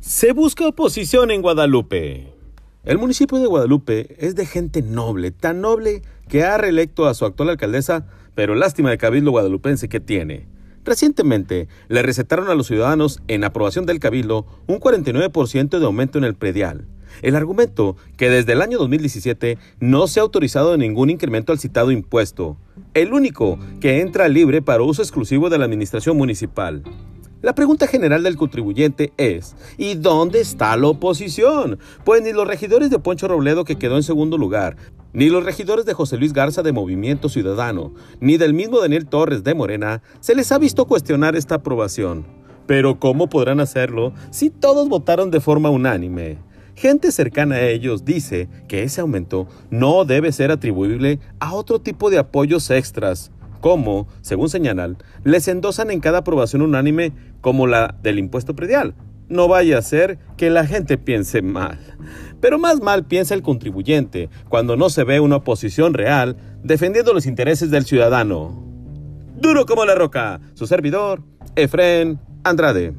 Se busca oposición en Guadalupe. El municipio de Guadalupe es de gente noble, tan noble que ha reelecto a su actual alcaldesa, pero lástima de cabildo guadalupense que tiene. Recientemente le recetaron a los ciudadanos en aprobación del cabildo un 49% de aumento en el predial. El argumento que desde el año 2017 no se ha autorizado ningún incremento al citado impuesto, el único que entra libre para uso exclusivo de la administración municipal. La pregunta general del contribuyente es, ¿y dónde está la oposición? Pues ni los regidores de Poncho Robledo que quedó en segundo lugar, ni los regidores de José Luis Garza de Movimiento Ciudadano, ni del mismo Daniel Torres de Morena, se les ha visto cuestionar esta aprobación. Pero ¿cómo podrán hacerlo si todos votaron de forma unánime? Gente cercana a ellos dice que ese aumento no debe ser atribuible a otro tipo de apoyos extras, como, según señalan, les endosan en cada aprobación unánime como la del impuesto predial. No vaya a ser que la gente piense mal. Pero más mal piensa el contribuyente cuando no se ve una oposición real defendiendo los intereses del ciudadano. Duro como la roca, su servidor, Efren Andrade.